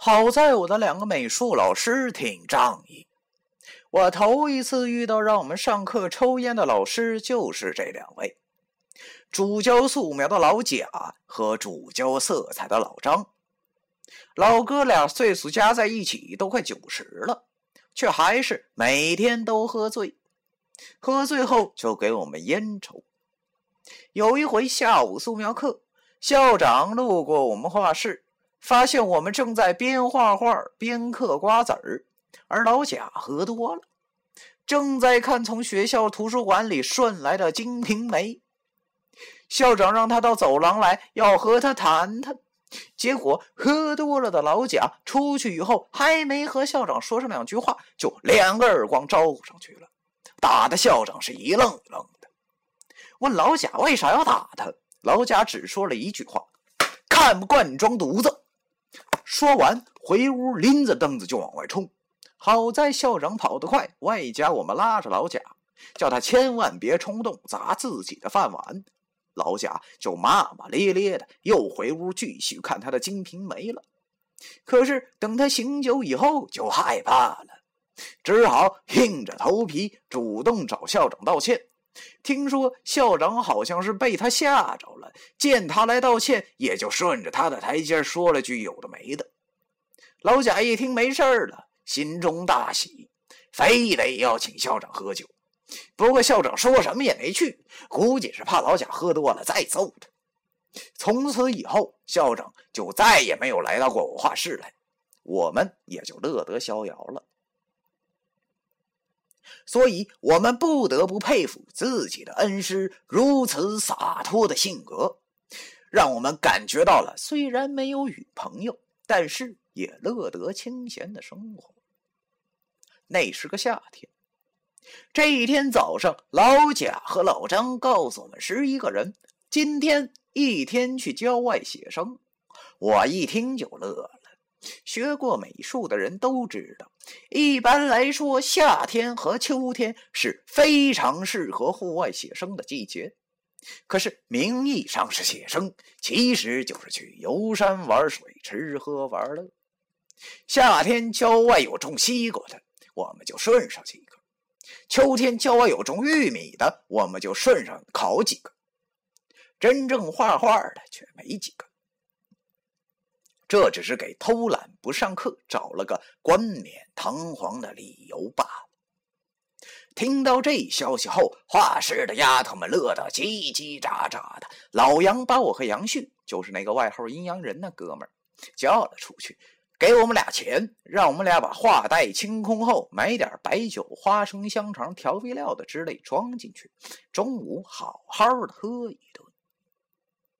好在我的两个美术老师挺仗义。我头一次遇到让我们上课抽烟的老师，就是这两位：主教素描的老贾和主教色彩的老张。老哥俩岁数加在一起都快九十了，却还是每天都喝醉。喝醉后就给我们烟抽。有一回下午素描课，校长路过我们画室，发现我们正在边画画边嗑瓜子儿。而老贾喝多了，正在看从学校图书馆里顺来的《金瓶梅》。校长让他到走廊来，要和他谈谈。结果喝多了的老贾出去以后，还没和校长说上两句话，就两个耳光招呼上去了，打的校长是一愣一愣的。问老贾为啥要打他，老贾只说了一句话：“看不惯你装犊子。”说完回屋，拎着凳子就往外冲。好在校长跑得快，外加我们拉着老贾，叫他千万别冲动砸自己的饭碗。老贾就骂骂咧咧的，又回屋继续看他的《金瓶梅》了。可是等他醒酒以后，就害怕了，只好硬着头皮主动找校长道歉。听说校长好像是被他吓着了，见他来道歉，也就顺着他的台阶说了句有的没的。老贾一听没事了。心中大喜，非得要请校长喝酒。不过校长说什么也没去，估计是怕老贾喝多了再揍他。从此以后，校长就再也没有来到过我画室来，我们也就乐得逍遥了。所以，我们不得不佩服自己的恩师如此洒脱的性格，让我们感觉到了虽然没有女朋友，但是也乐得清闲的生活。那是个夏天，这一天早上，老贾和老张告诉我们十一个人，今天一天去郊外写生。我一听就乐了。学过美术的人都知道，一般来说，夏天和秋天是非常适合户外写生的季节。可是名义上是写生，其实就是去游山玩水、吃喝玩乐。夏天郊外有种西瓜的。我们就顺上几个。秋天郊外有种玉米的，我们就顺上烤几个。真正画画的却没几个。这只是给偷懒不上课找了个冠冕堂皇的理由罢了。听到这消息后，画室的丫头们乐得叽叽喳喳的。老杨把我和杨旭，就是那个外号“阴阳人”的哥们儿，叫了出去。给我们俩钱，让我们俩把画袋清空后，买点白酒、花生、香肠、调味料的之类装进去，中午好好的喝一顿。